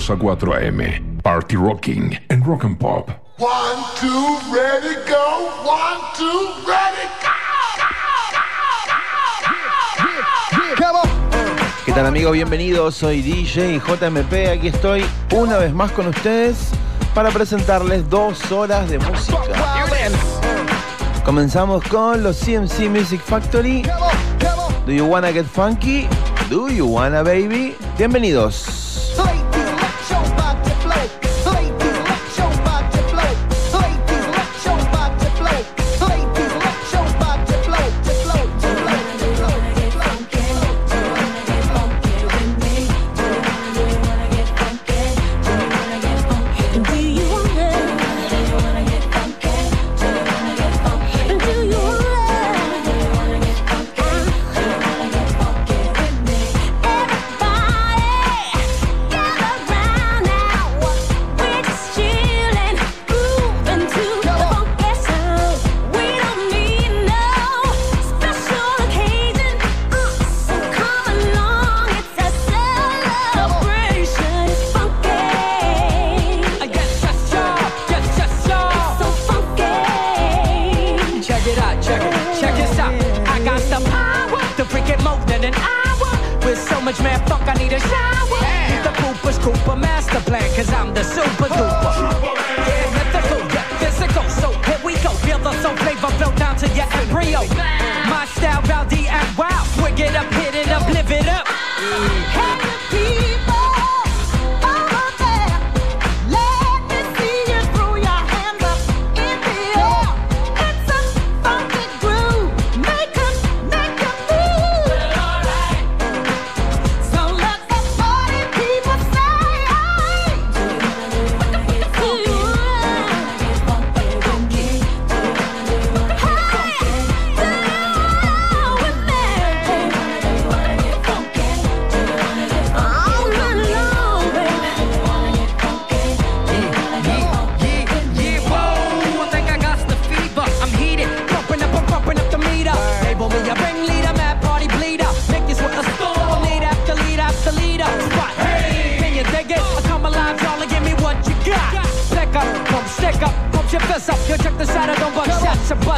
sábados, de 2 a 4 a.m. Party Rocking en Rock and Pop. One, two, ready, go. One, two, ready, ¿Qué tal amigos? Bienvenidos, soy DJ JMP, aquí estoy una vez más con ustedes para presentarles dos horas de música. Comenzamos con los CMC Music Factory. Do you wanna get funky? Do you wanna baby? Bienvenidos.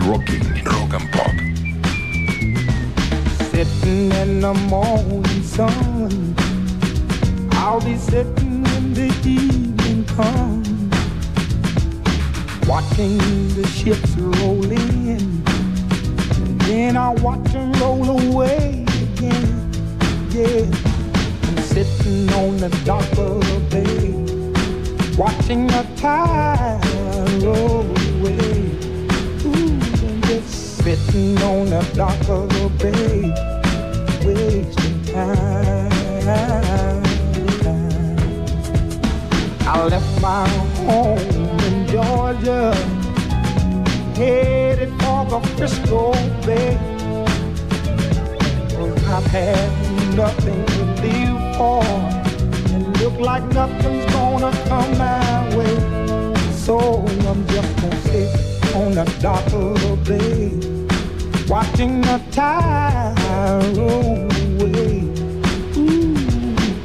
Rocking, Rock and Pop. Sitting in the morning sun. I'll be sitting when the evening comes. Watching the ships roll in. And then I watch them roll away again. Yeah. I'm sitting on the dock of the bay. Watching the tide roll Sitting on the dock of the bay, wasting time. I left my home in Georgia, headed for the Frisco Bay. I've had nothing to live for, and look like nothing's gonna come my way. So I'm just gonna sit on the dock of the bay watching the tide roll away. Ooh,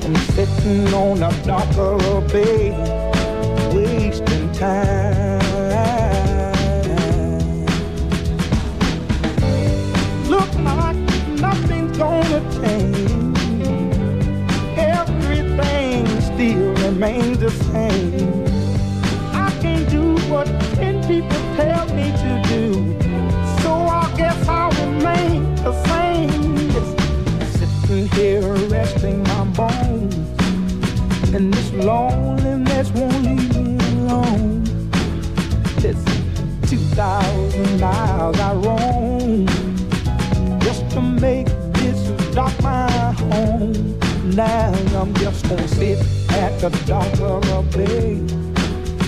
I'm sitting on a darker bay, wasting time. Look like nothing's gonna change. Everything still remains the same. The dock of a bay,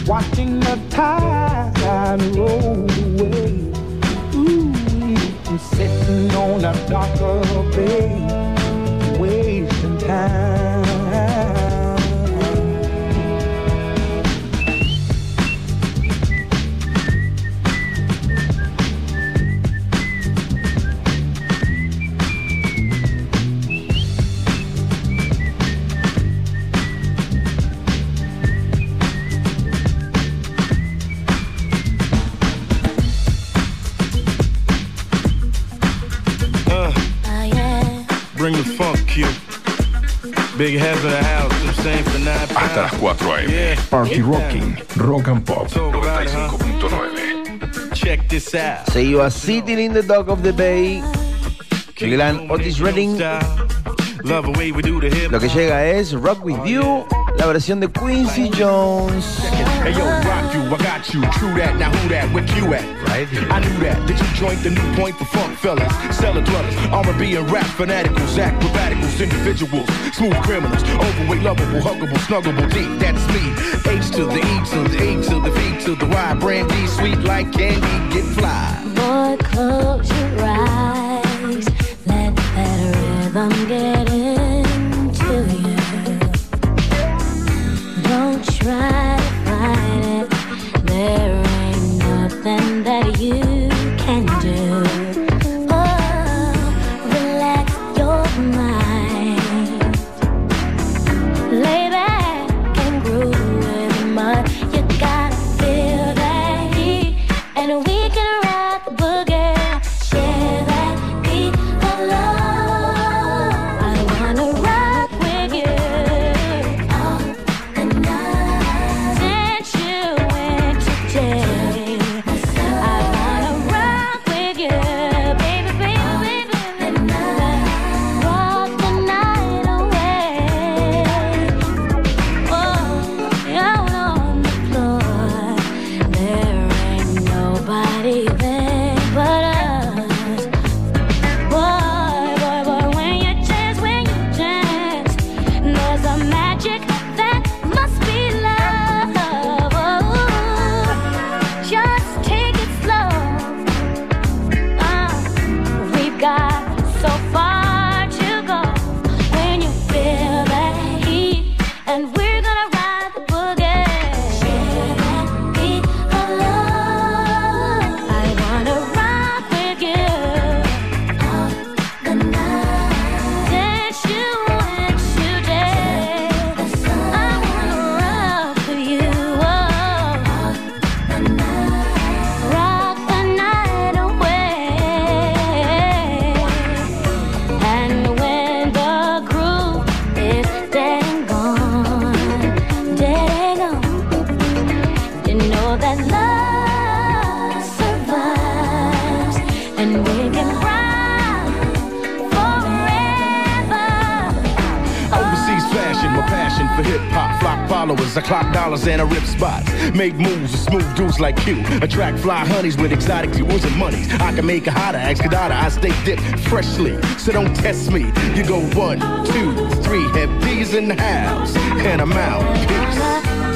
watching the tide roll away. Ooh, sitting on the dock of a bay, Party Rocking, Rock and Pop Talk about it, huh? 95.9. Check this out. Se iba Sitting in the Dock of the Bay. El gran Otis Redding. Love the way we do the hip. Lo que llega es Rock With You, la versión de Quincy Jones. Right. I knew that. Did you joint the new point for funk fellas? Cellar dwellers, R&B and rap fanaticals, acrobaticals, individuals, smooth criminals, overweight, lovable, huggable, snuggable, deep. That's me. H to the E to the A to the V to the Y. Brandy, sweet like candy, get fly. Boy, close your eyes. Let that rhythm get into Fly honeys with exotic jewels and monies. I can make a hotter, excadata. I stay dipped freshly, so don't test me. You go one, two, three, Heavy D's in the house, and I'm out. Peace.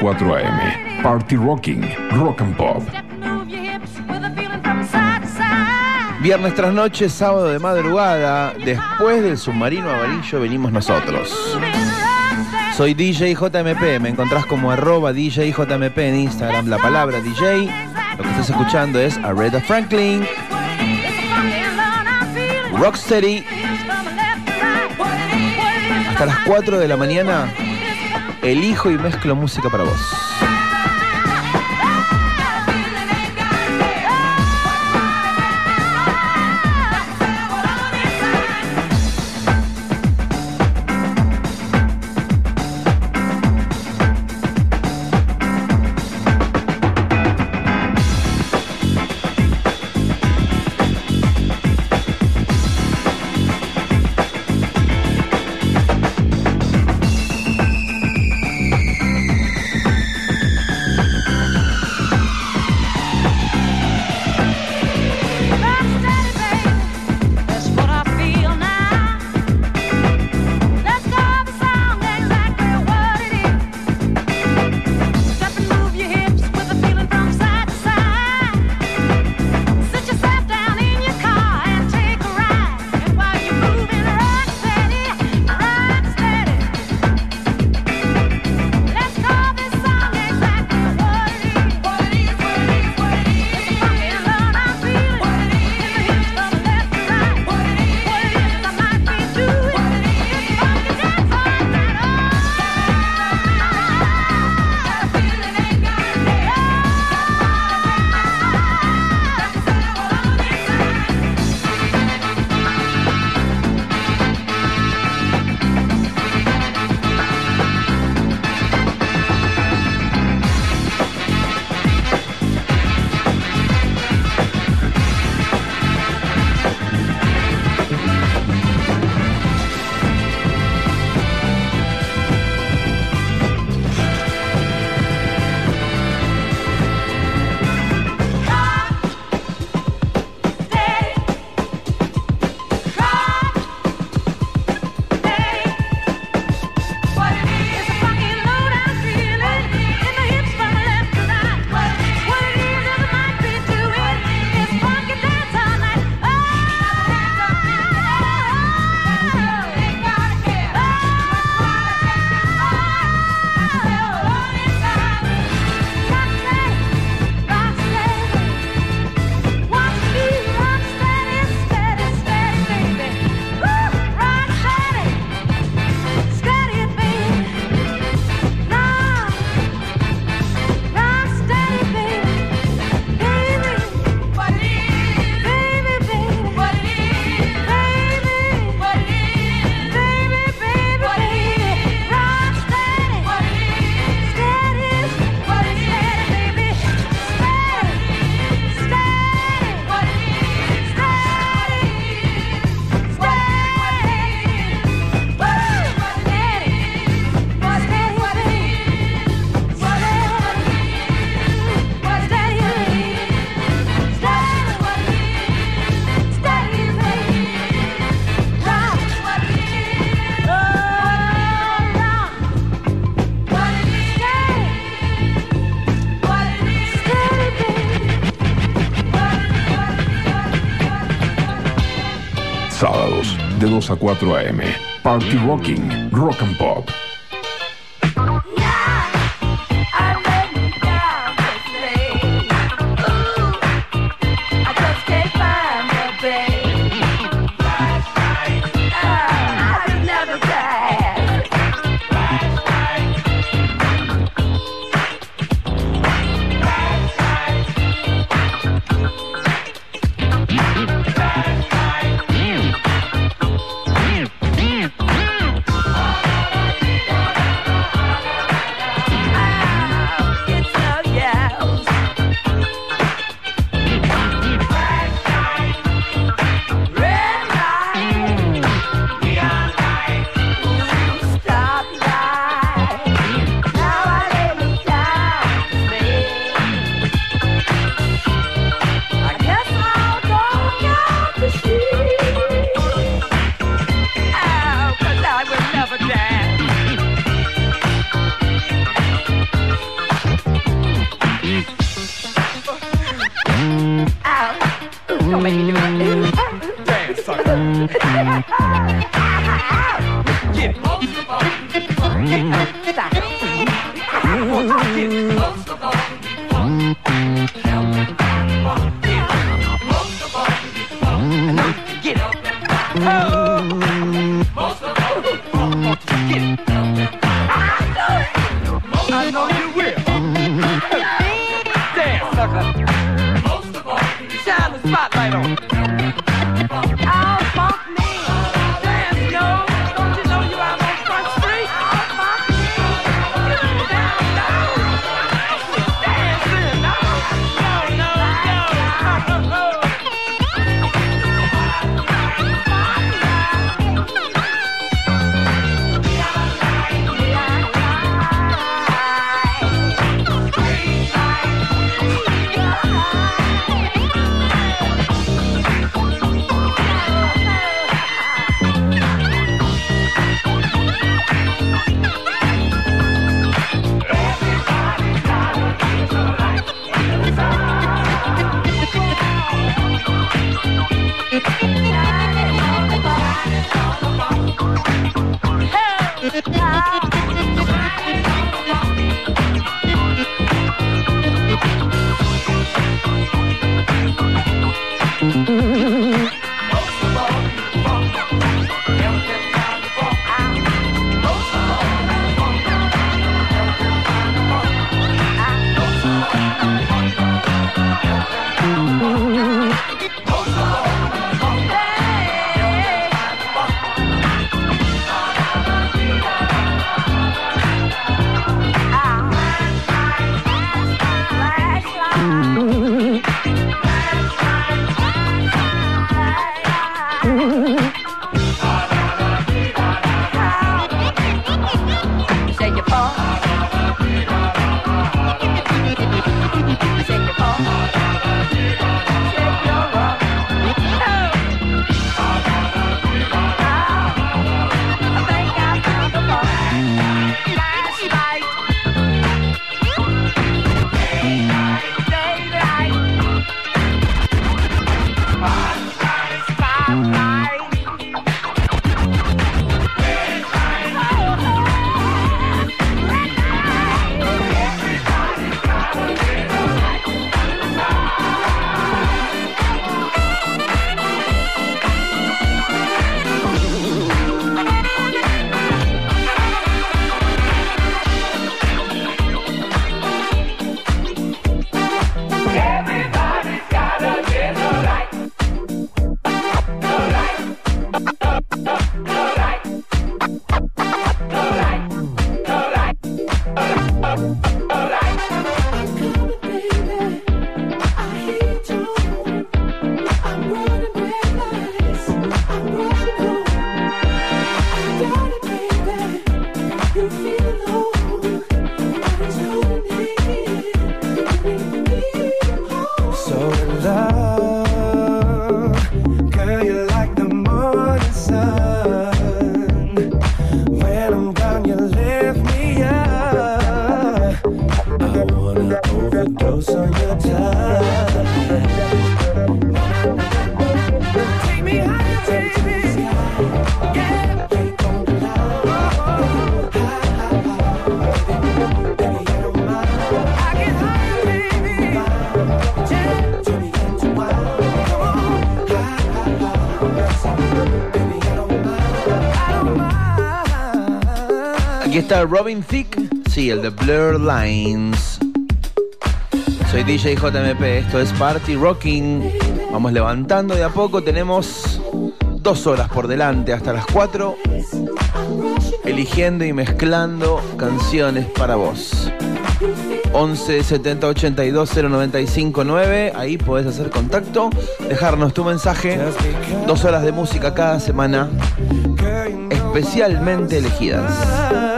4 a.m. Party Rocking, Rock and Pop. Viernes tras noche, sábado de madrugada, después del submarino amarillo venimos nosotros. Soy DJ JMP, me encontrás como arroba DJ JMP en Instagram, la palabra DJ. Lo que estás escuchando es Aretha Franklin, Rocksteady. Hasta las 4 de la mañana, elijo y mezclo música para vos. 2 a 4 a.m. Party Rocking, Rock and Pop. Robin Thicke, sí, el de Blur Lines. Soy DJ JMP, esto es Party Rocking. Vamos levantando de a poco, tenemos dos horas por delante hasta las 4, eligiendo y mezclando canciones para vos. 11 70 82 095 9. Ahí podés hacer contacto, dejarnos tu mensaje. Dos horas de música cada semana, especialmente elegidas.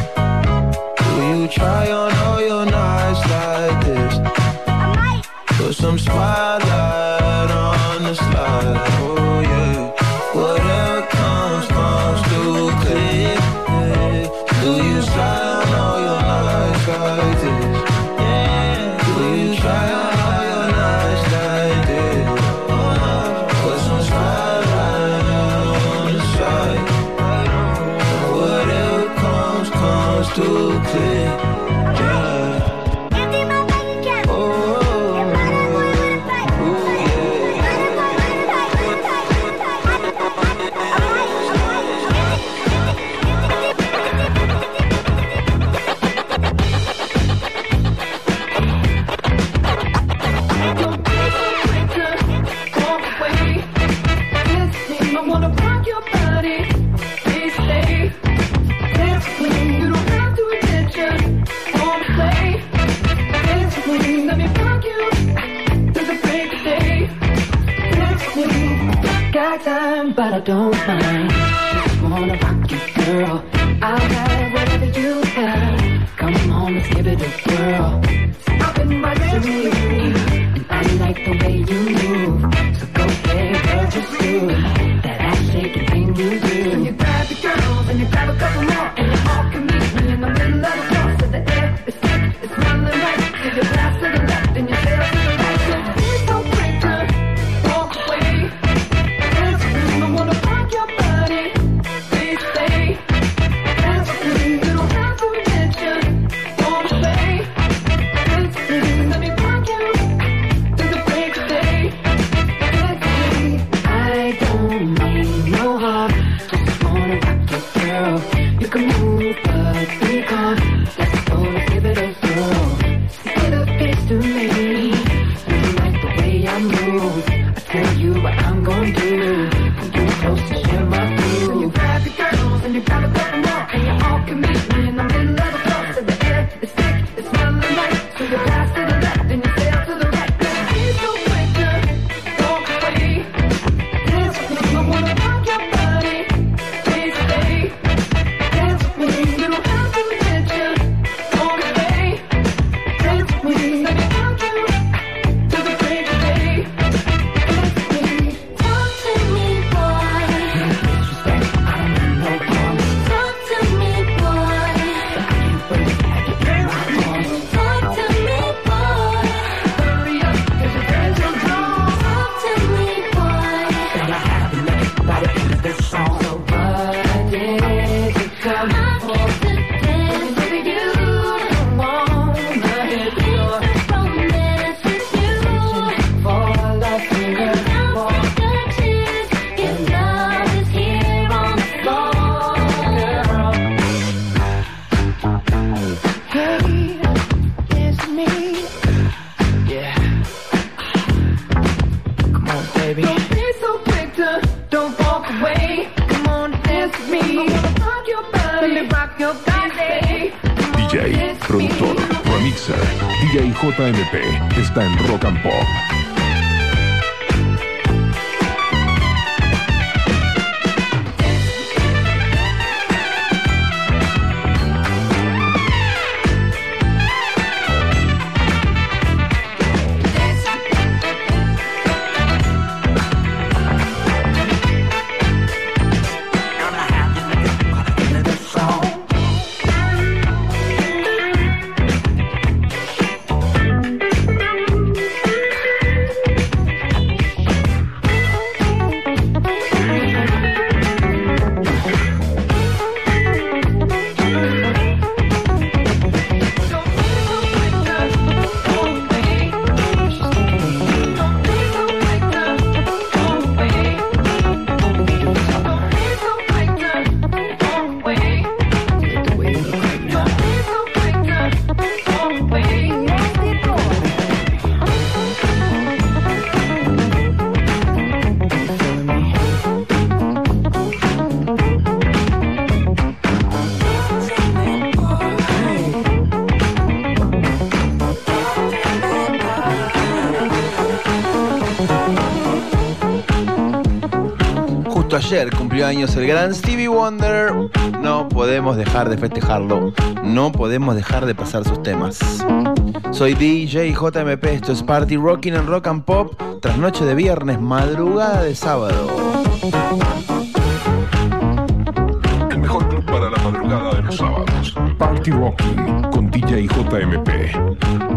try on all your nights like this. Put some spotlight on the slide. don't mind. Años el gran Stevie Wonder. No podemos dejar de festejarlo. No podemos dejar de pasar sus temas. Soy DJ JMP, esto es Party Rocking and Rock and Pop, tras noche de viernes, madrugada de sábado. El mejor club para la madrugada de los sábados. Party Rocking con DJ JMP.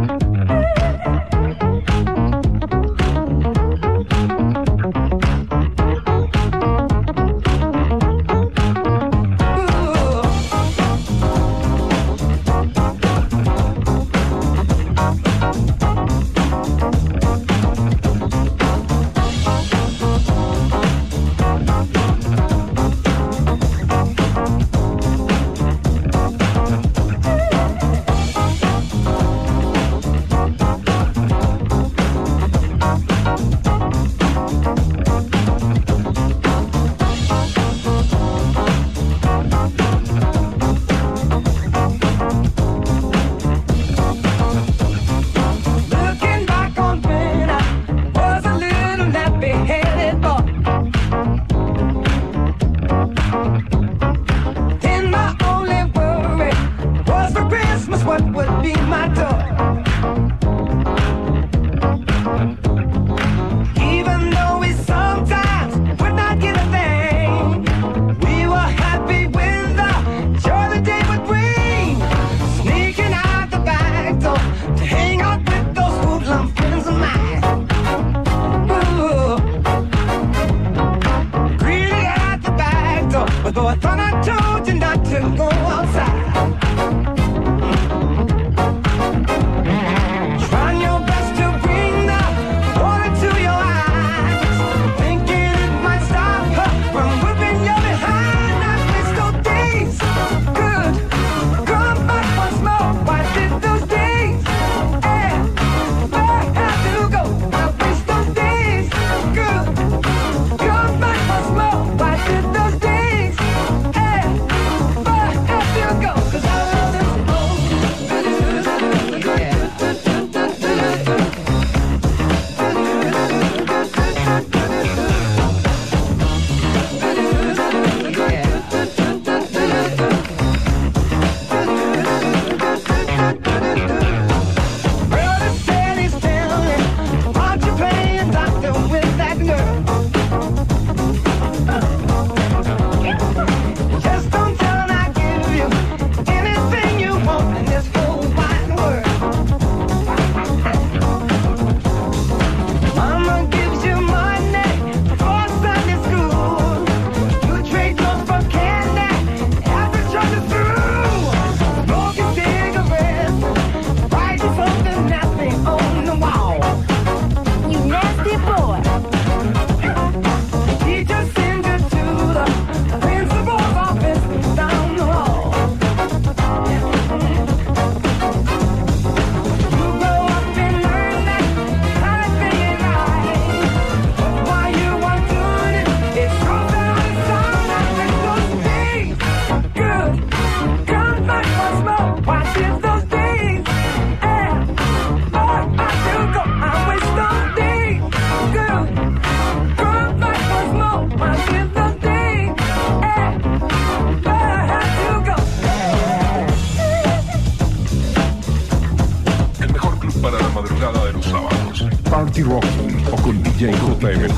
Treating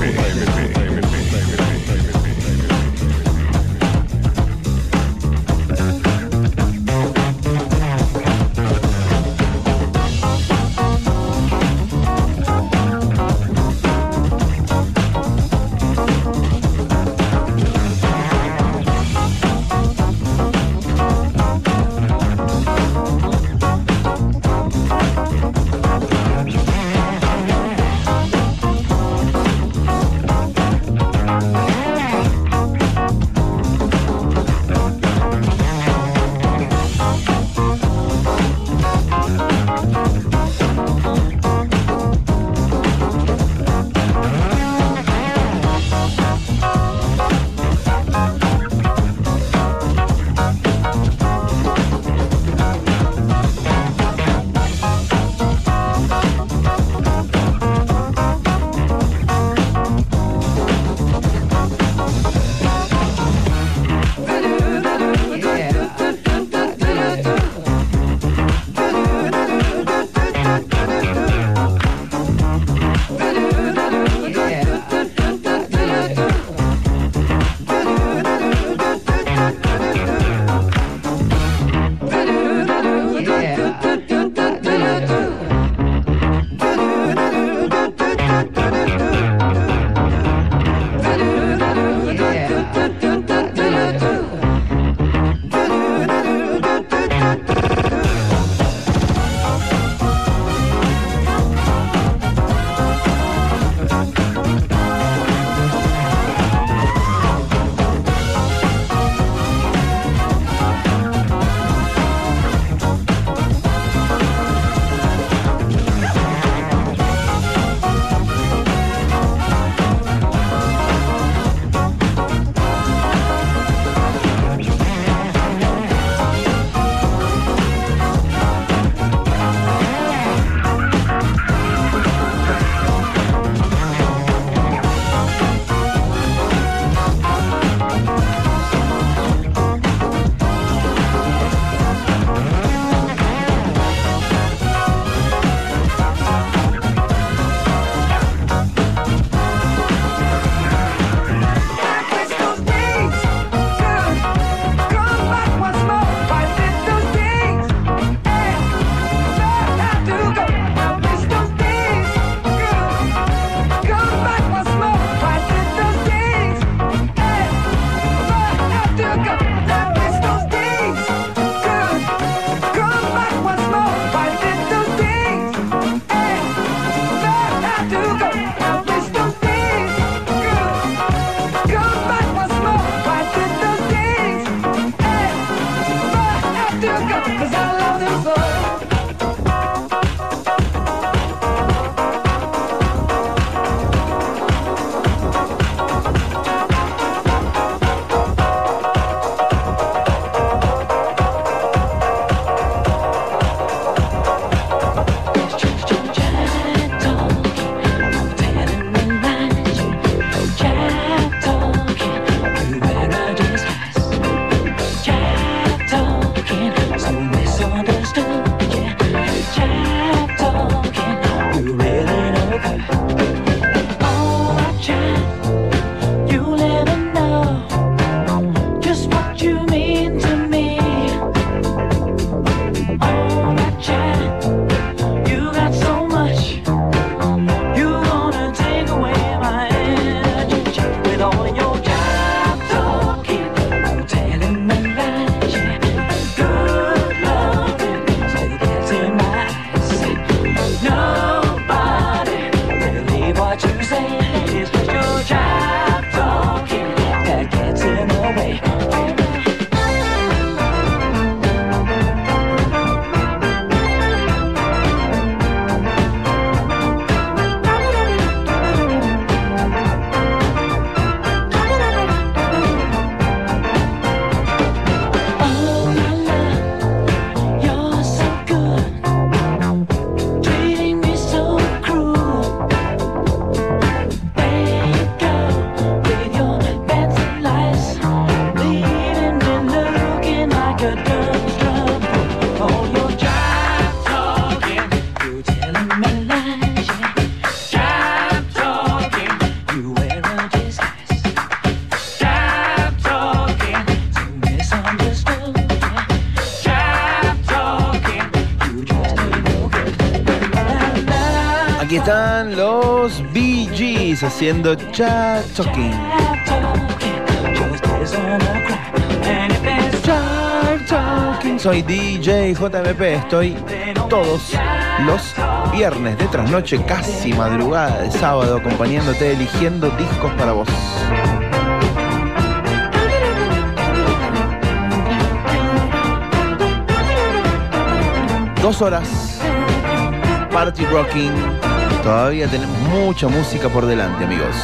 haciendo chat talking. Chat talking. Soy DJ JMP, estoy todos los viernes de trasnoche, casi madrugada de sábado, acompañándote, eligiendo discos para vos. Dos horas, party rocking. Todavía tenemos mucha música por delante, amigos.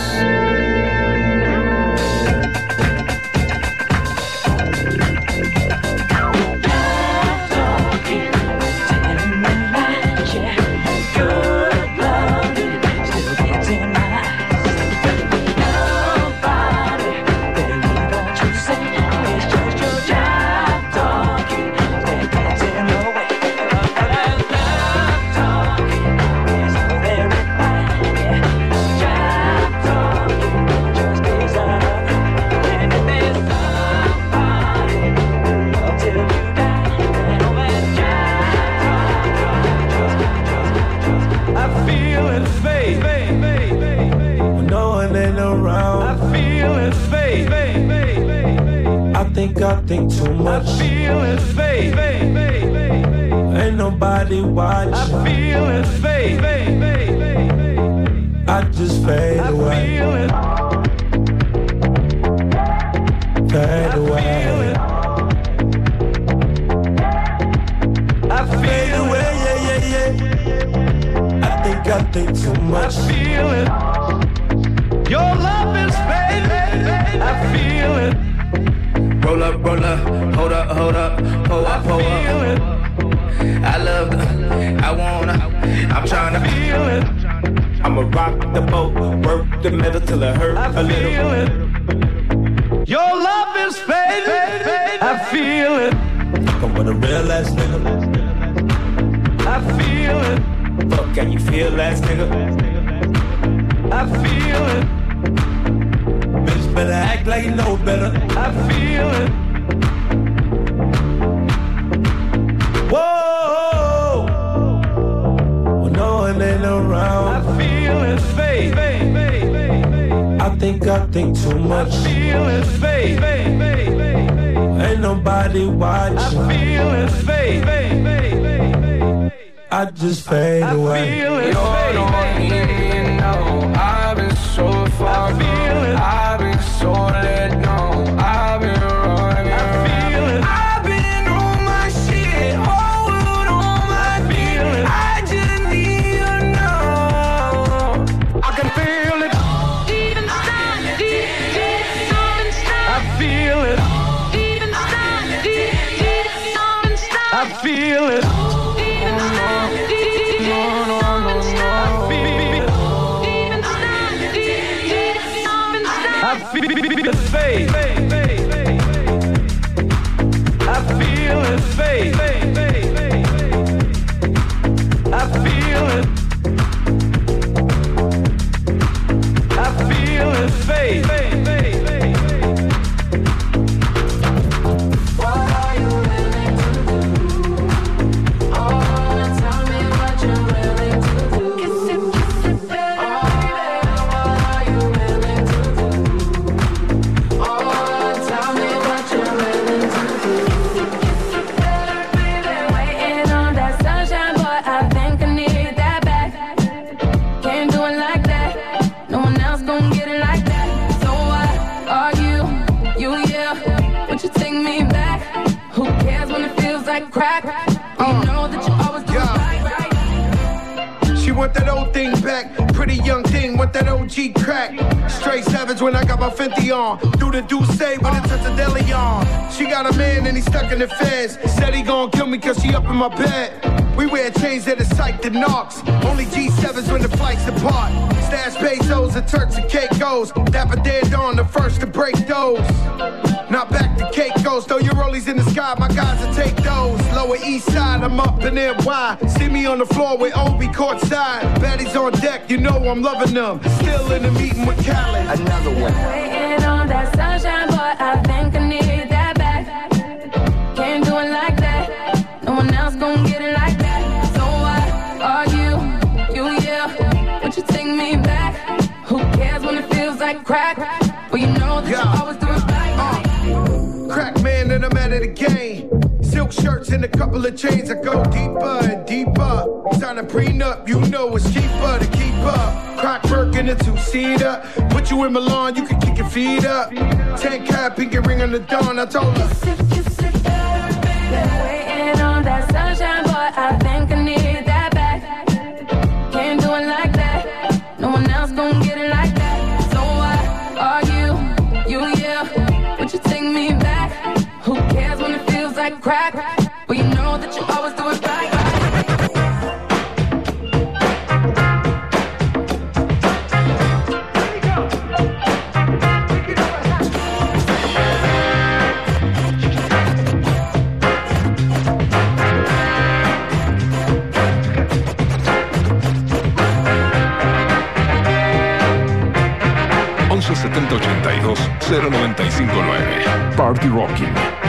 I just fade away. Crack. Straight savage when I got my Fenty on. Do the do say when it's the deli on. She got a man and he stuck in the feds. Said he gon' kill me cause she up in my bed. We wear chains that is psyched knocks. Only G7s when the flights depart. Stash pesos and Turks and Caicos. Dapper Dan on the first to break those. Now back to Caicos, throw your rollies in the sky, my guys will take those. Lower east side, I'm up in there. Why? See me on the floor with Obi courtside. Baddies on deck, you know I'm loving them. Still in the meeting with Khaled. Another one. Waiting on that sunshine, but I think I need that back. Can't do it like that. No one else gonna get it like that. So what are you, you yeah? Would you take me back? Who cares when it feels like crack? Shirts and a couple of chains. that go deeper and deeper. Sign a prenup, you know it's cheaper to keep up. Crack work in a two-seater. Put you in Milan, you can kick your feet up. Ten cap, pinky ring on the dawn. I told her. Been waiting on that sunshine. I think crack? Well, you know that you always do it right. Once 70 82 0959 Party Rocking.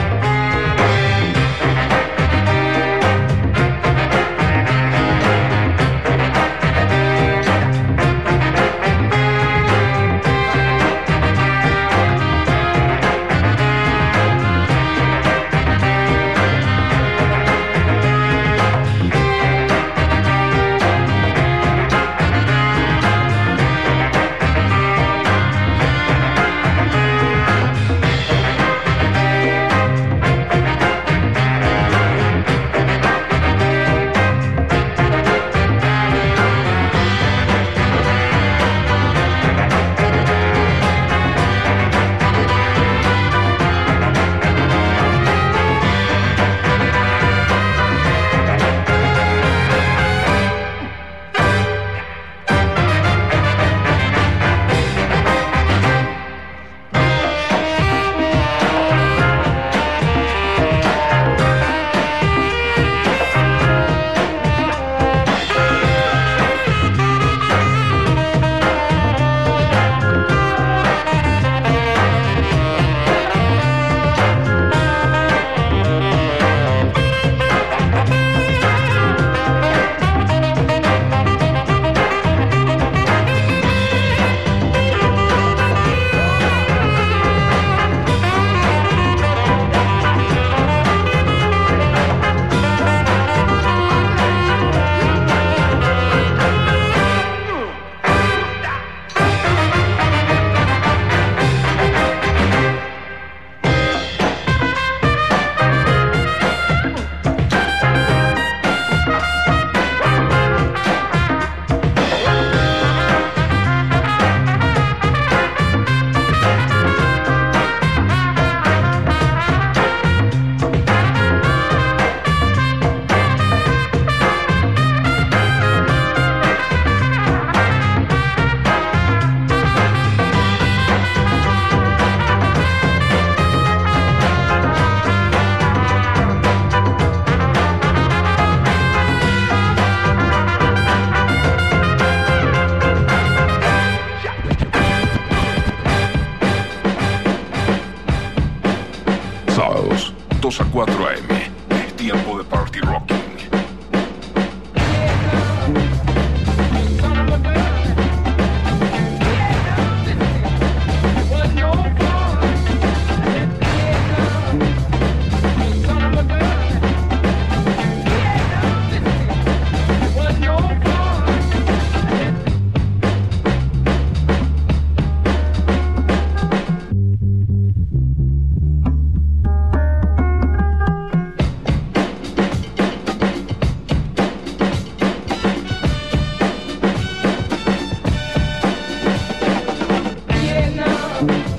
Bye.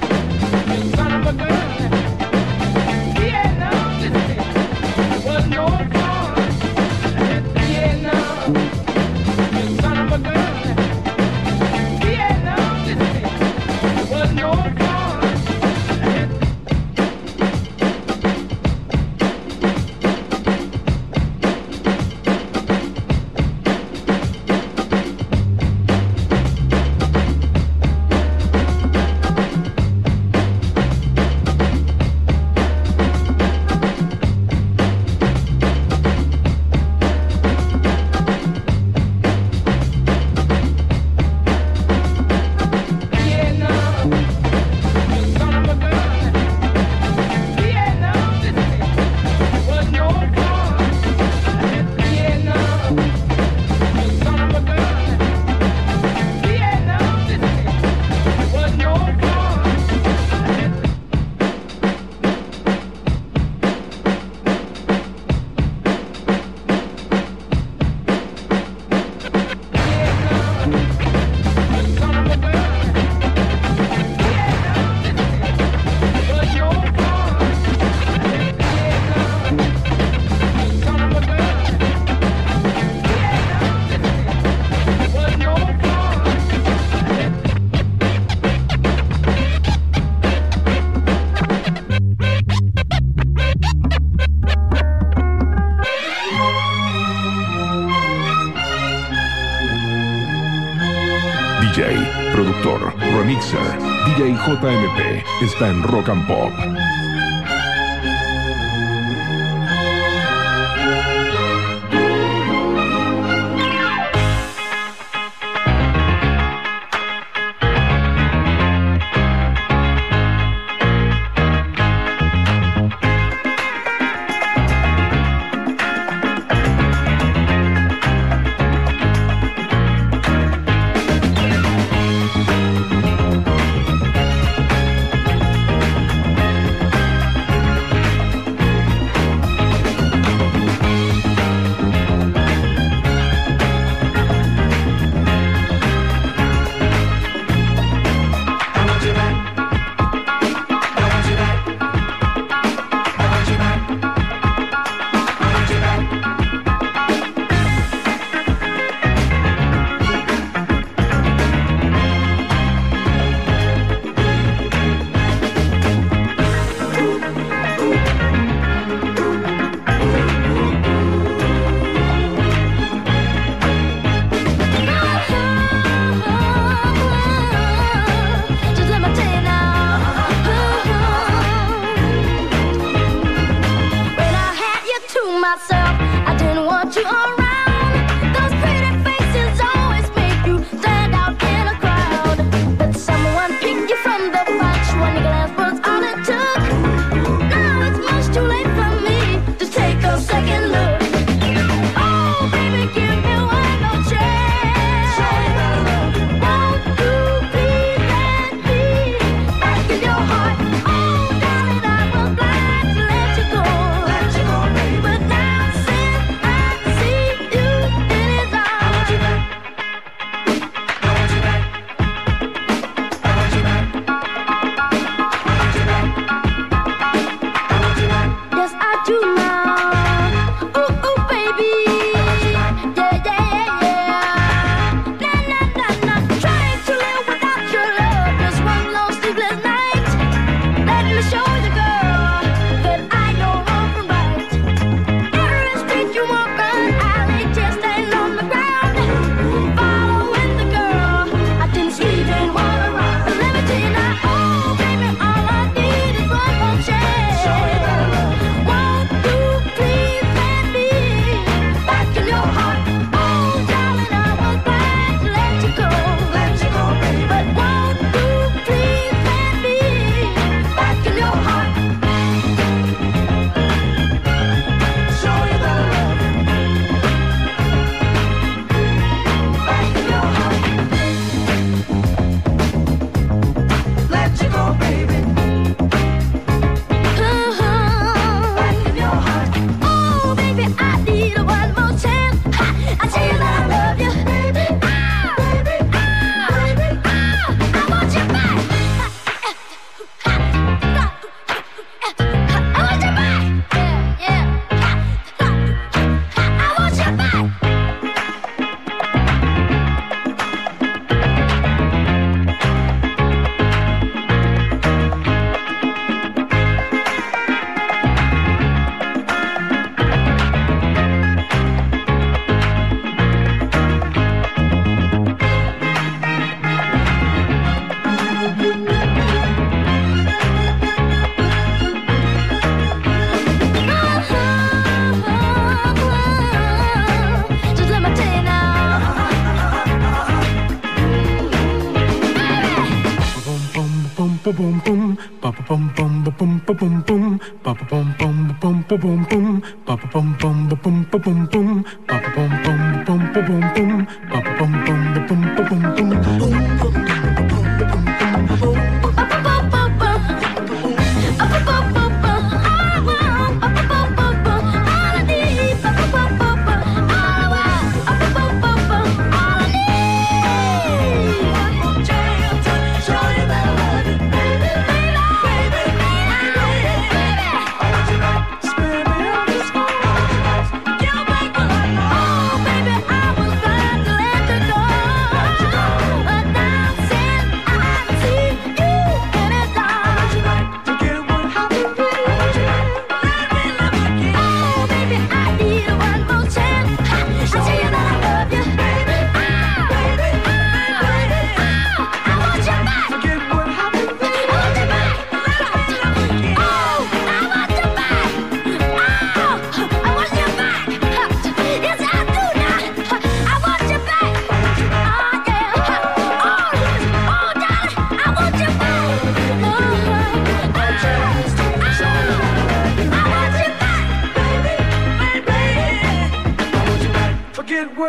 JMP está en Rock and Pop.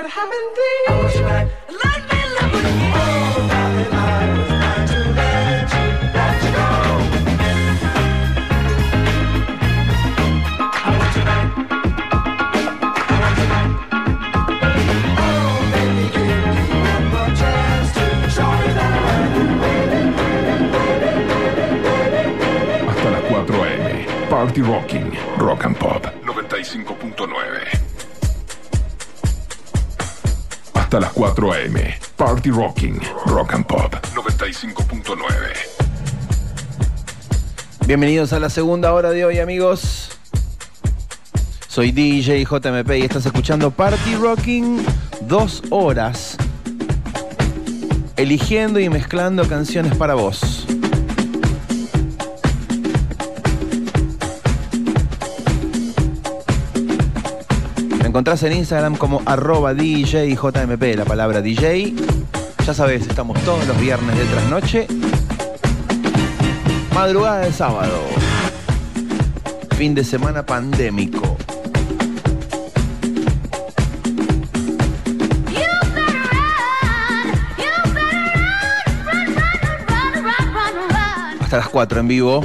Happened, Party Rocking. Rock and Pop 95.9. Bienvenidos a la segunda hora de hoy, amigos. Soy DJ JMP y estás escuchando Party Rocking dos horas, eligiendo y mezclando canciones para vos. Me encontrás en Instagram como arroba DJJMP, la palabra DJ. Ya sabes, estamos todos los viernes de trasnoche Madrugada de sábado. Fin de semana pandémico. Hasta las 4 en vivo.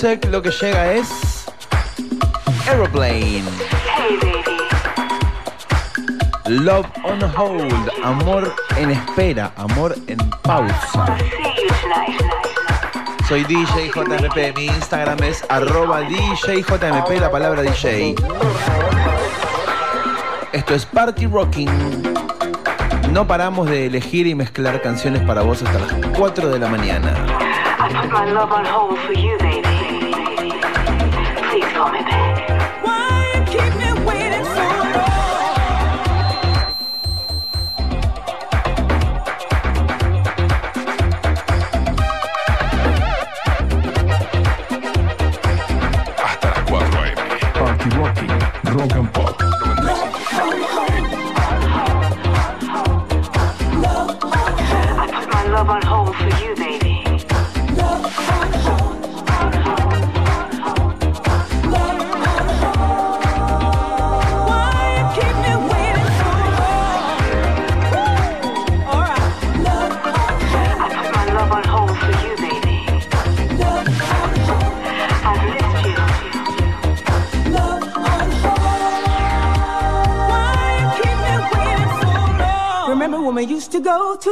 Lo que llega es Aeroplane. Love on hold, amor en espera, amor en pausa. Soy DJ JMP, mi Instagram es arroba DJJMP, la palabra DJ. Esto es Party Rocking. No paramos de elegir y mezclar canciones para vos hasta las 4 de la mañana. I my love on hold for you, baby. Please call me back.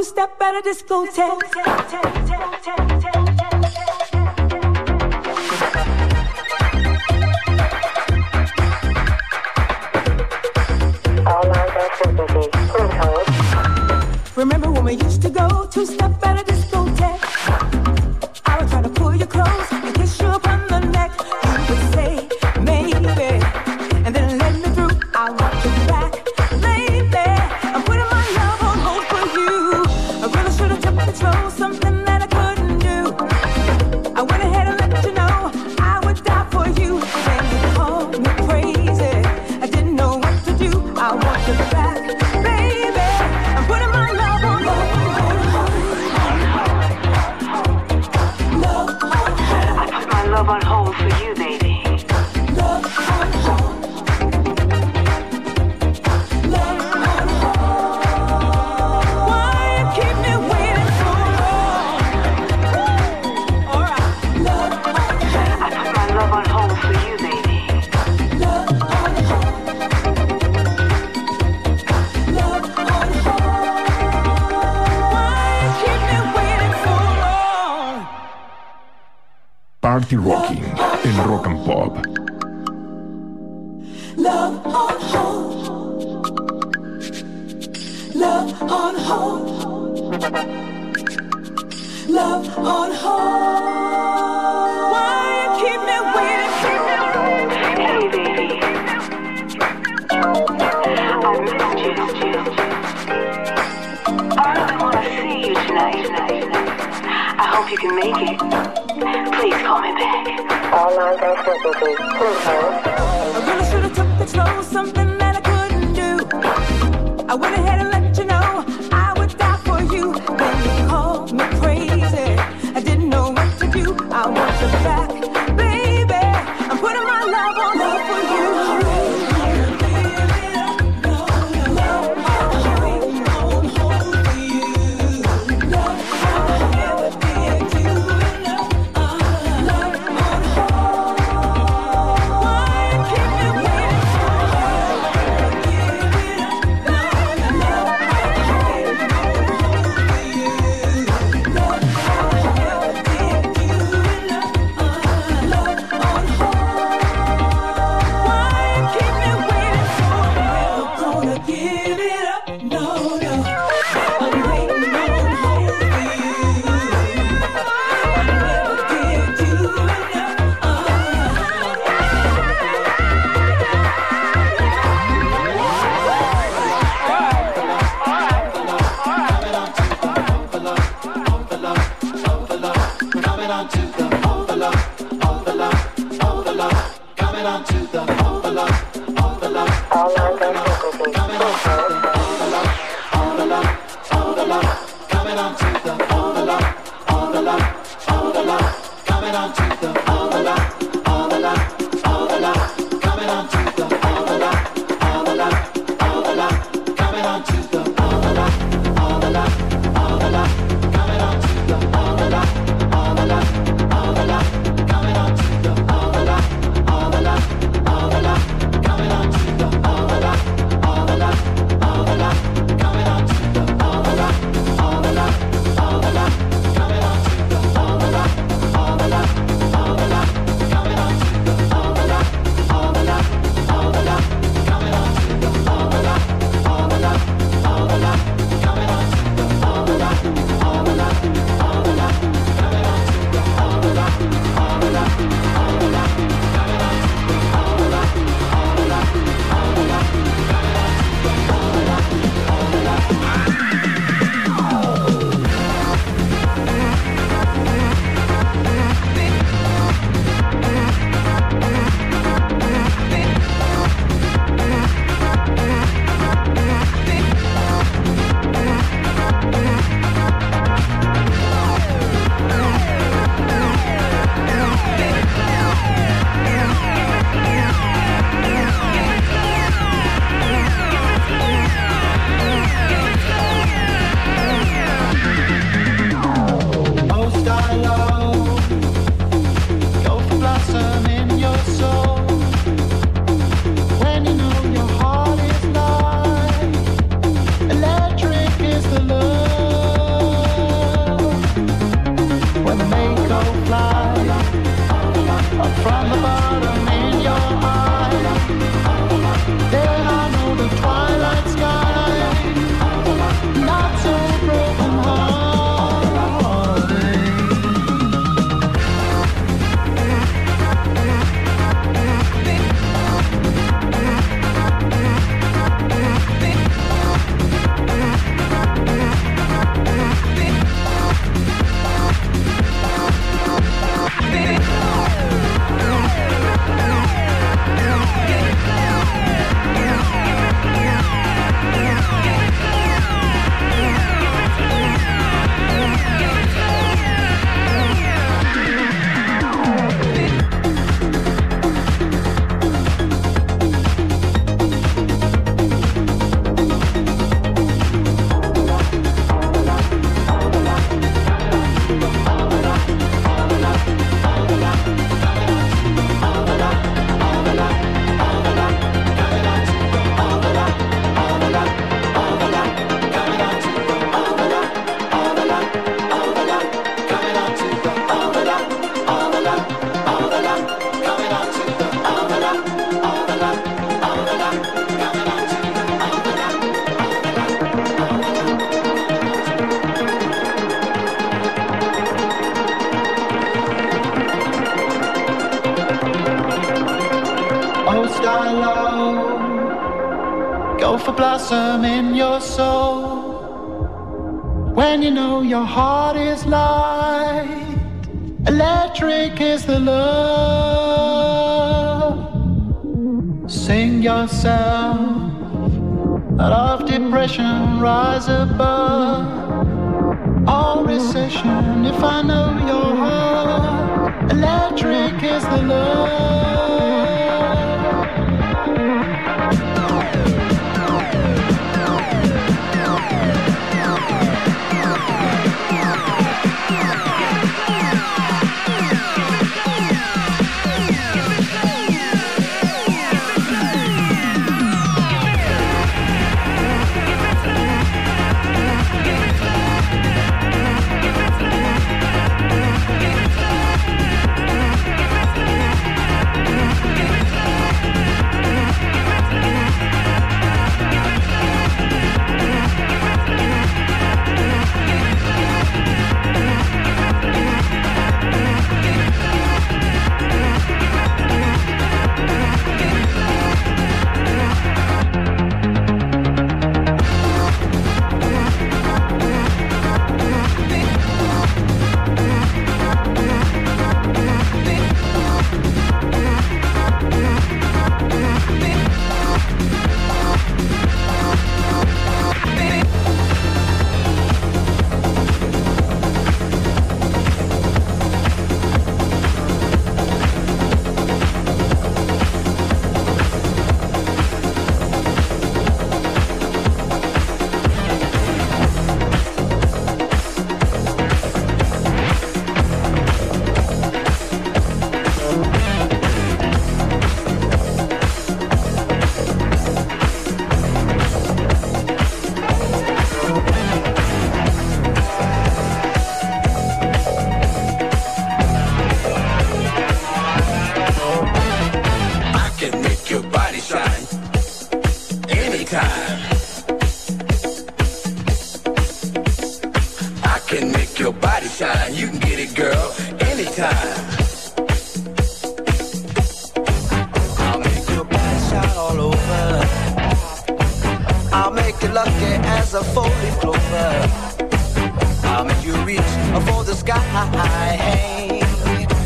two-step at a discotheque.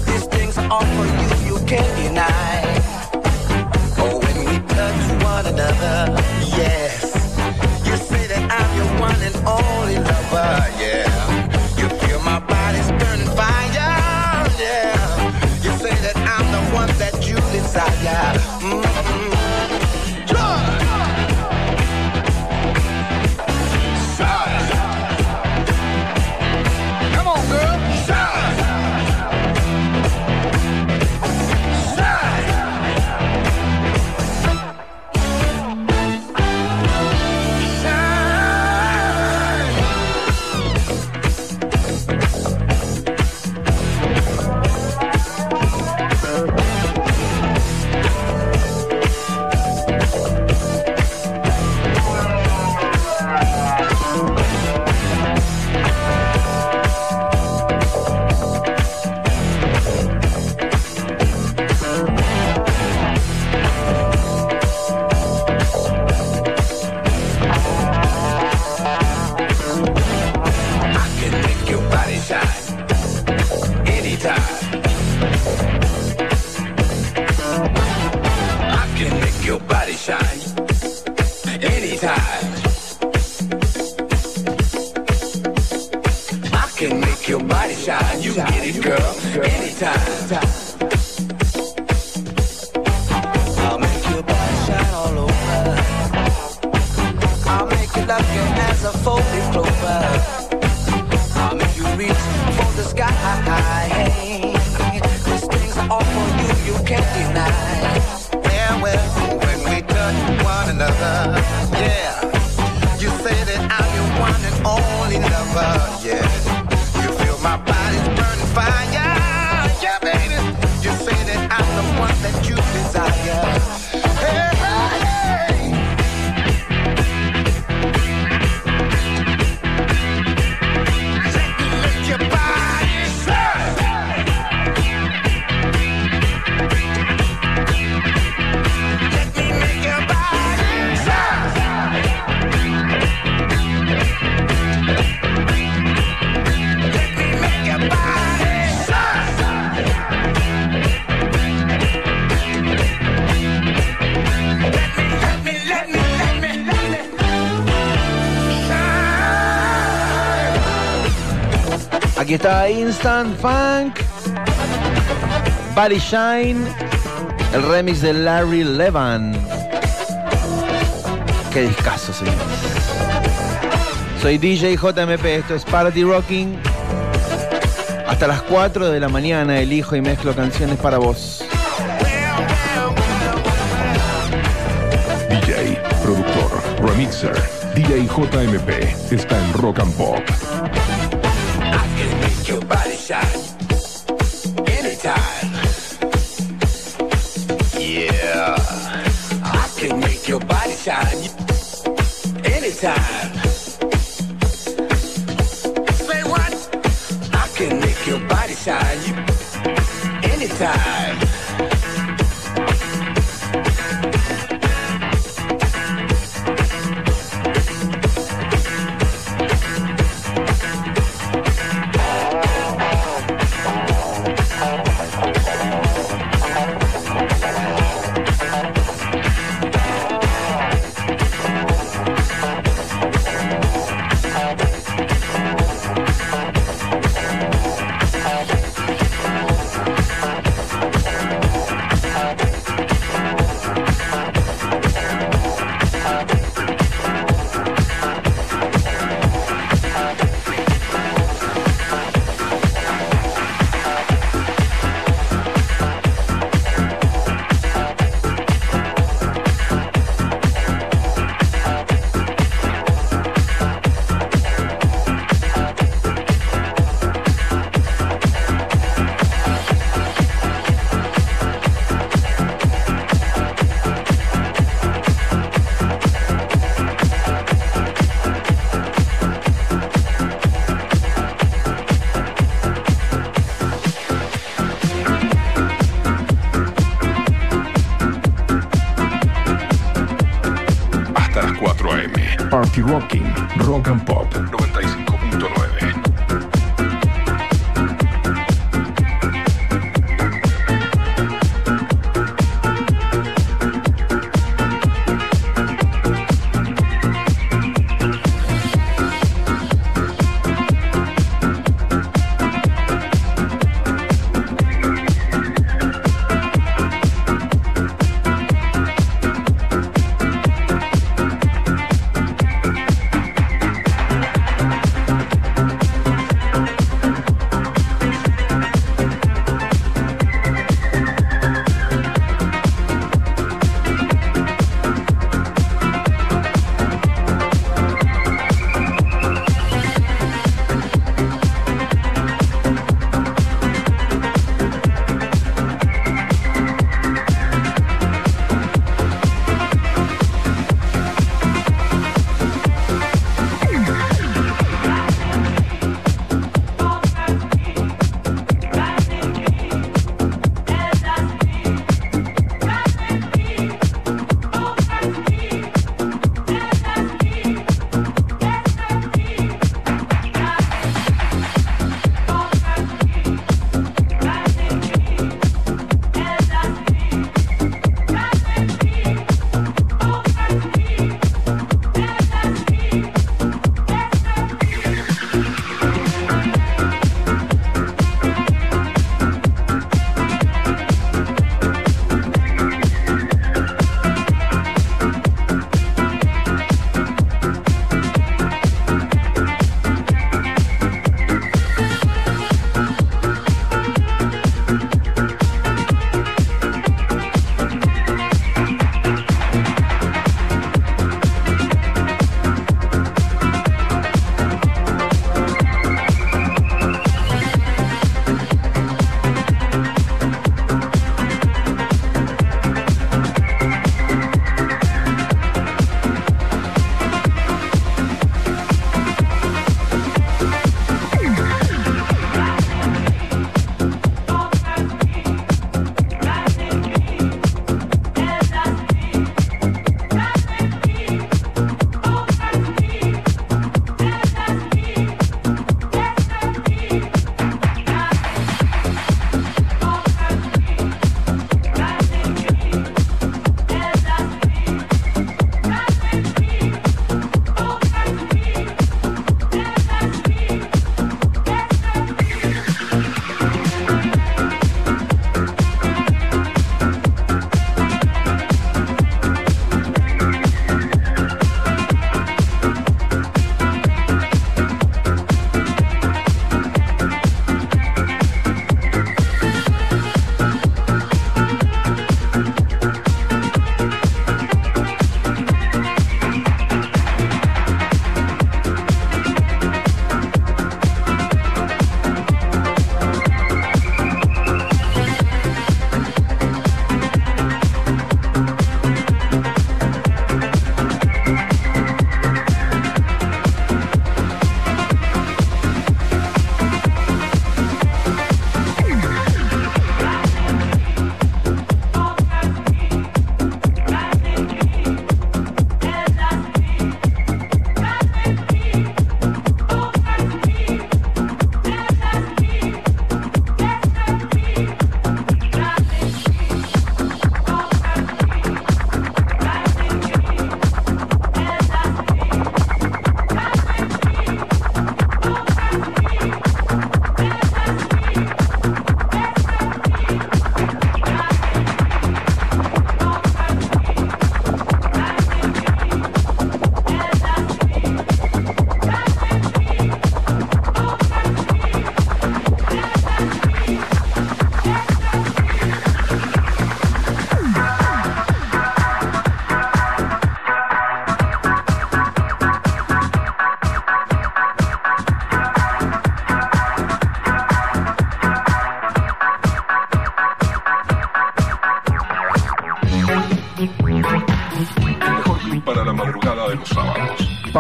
These things I offer you, you can't deny. Oh, when we touch one another, yes. You say that I'm your one and only lover. Aquí está Instant Funk. Body Shine. El remix de Larry Levan. Qué discazo, señores. Soy DJ JMP, esto es Party Rocking. Hasta las 4 de la mañana elijo y mezclo canciones para vos. DJ, productor, remixer, DJ JMP está en Rock and Pop. Rocking, Rock and Pop 95.9.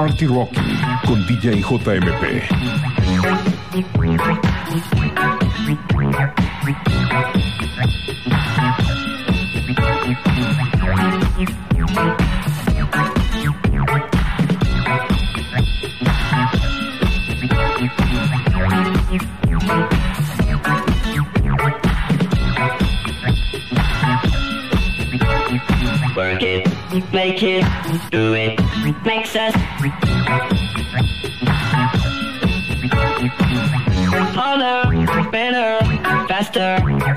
Party Rocking con DJ JMP.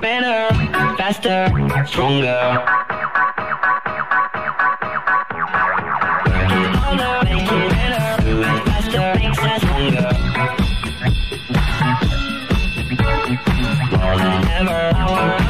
better, faster, stronger. Harder, make it better, it faster, makes us stronger. Than ever,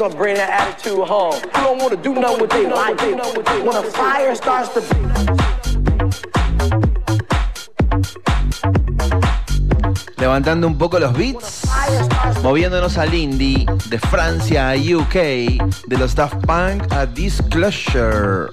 Gonna bring that attitude home. You don't wanna do nothing with life. When a fire starts to Levantando un poco los beats, moviéndonos al indie, de Francia a UK, de los Daft Punk a Disclosure.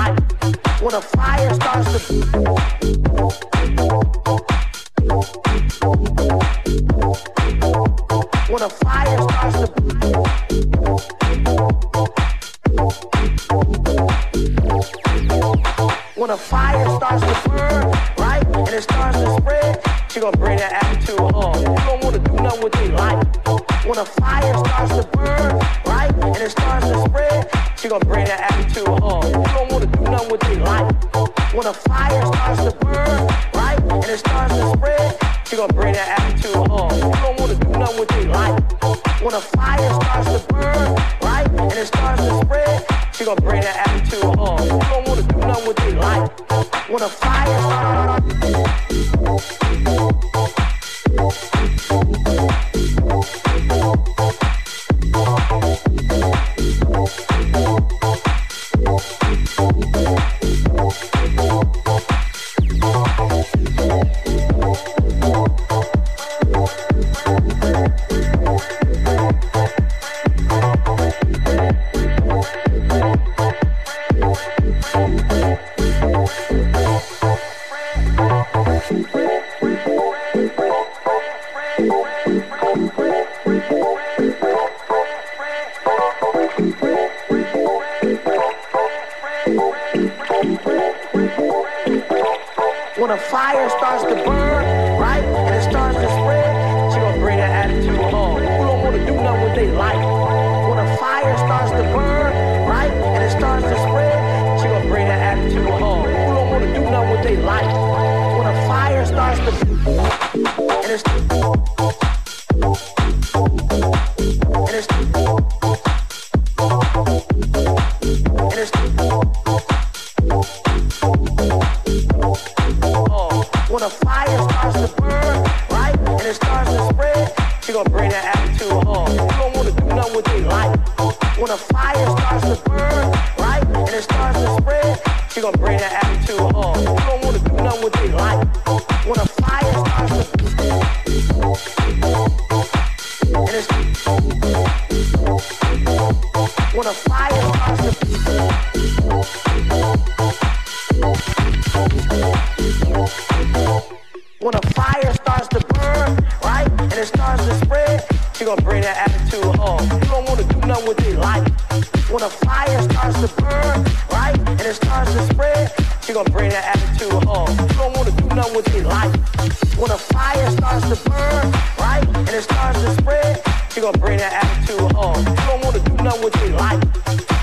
When a fire starts to when a fire starts to when a fire starts to burn, right, and it starts to spread, she gonna bring that attitude home. You don't wanna do nothing with their life. When a fire starts to burn, right, and it starts to spread, she gonna bring that attitude home. You with their life. When a fire starts to burn, right, and it starts to spread, she gonna bring that attitude home. You don't wanna do nothing with their life. When a fire starts to burn, right, and it starts to spread, she gonna bring that attitude home. You don't wanna do nothing with their life. When a fire When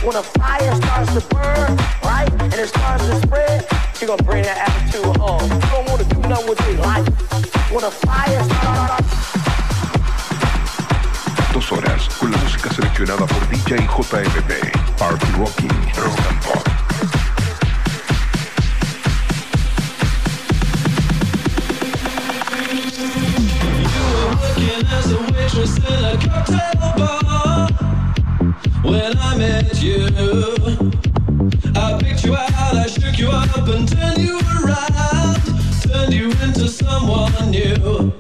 When a fire starts to burn, right, and it starts to spread, she gonna bring that attitude do nothing Dos horas con la música seleccionada por DJ JMP. Party Rocking, Rock and Pop. As a waitress in a cocktail bar. When I met you, I picked you out, I shook you up and turned you around, turned you into someone new.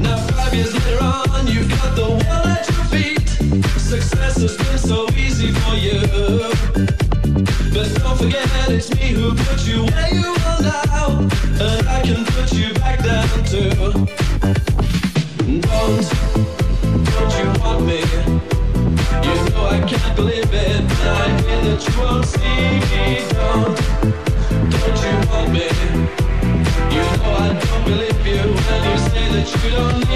Now five years later on, you've got the at your feet. Success has been so easy for you. But don't forget it's me who put you where you you won't see me. Don't you hold me You know I don't believe you when you say that you don't,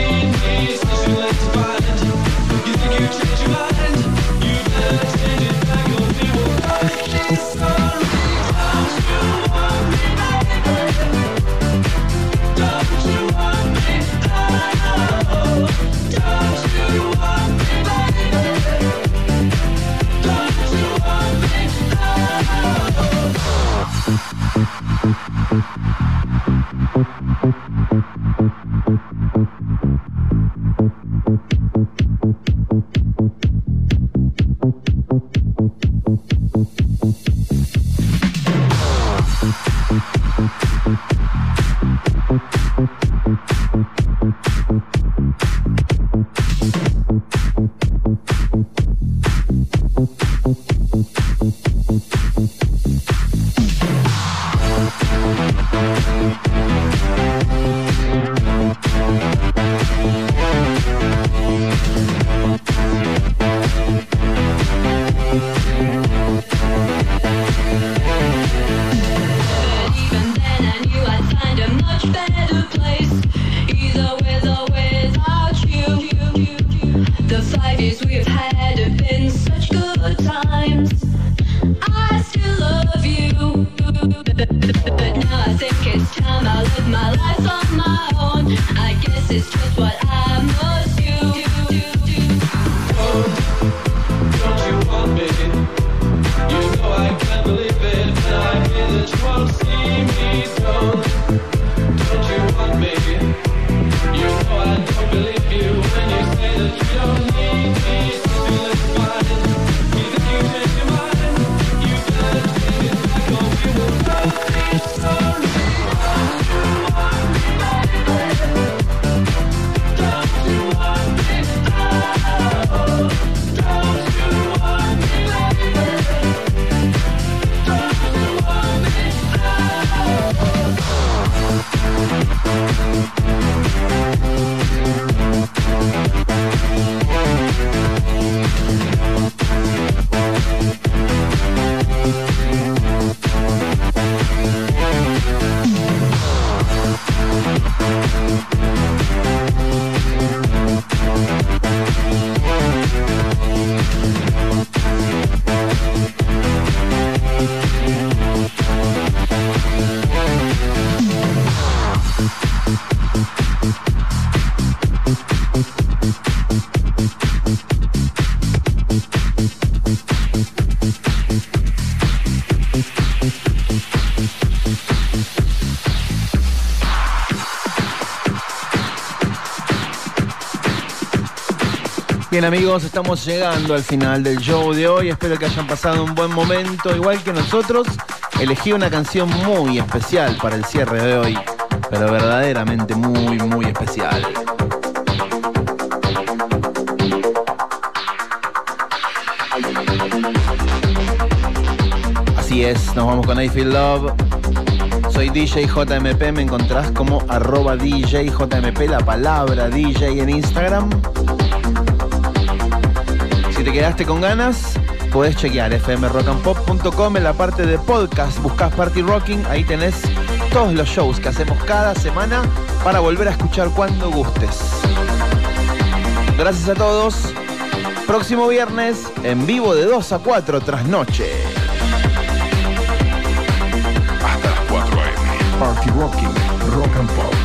Bien amigos, estamos llegando al final del show de hoy. Espero que hayan pasado un buen momento. Igual que nosotros, elegí una canción muy especial para el cierre de hoy. Pero verdaderamente muy, muy especial. Así es, nos vamos con I Feel Love. Soy DJ JMP, me encontrás como arroba DJ JMP, la palabra DJ en Instagram. Si te quedaste con ganas, podés chequear fmrockandpop.com en la parte de podcast, buscas Party Rocking, ahí tenés todos los shows que hacemos cada semana para volver a escuchar cuando gustes. Gracias a todos. Próximo viernes, en vivo de 2 a 4 tras noche. Hasta las 4 AM. Party Rocking, Rock and Pop.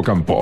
Ocampo.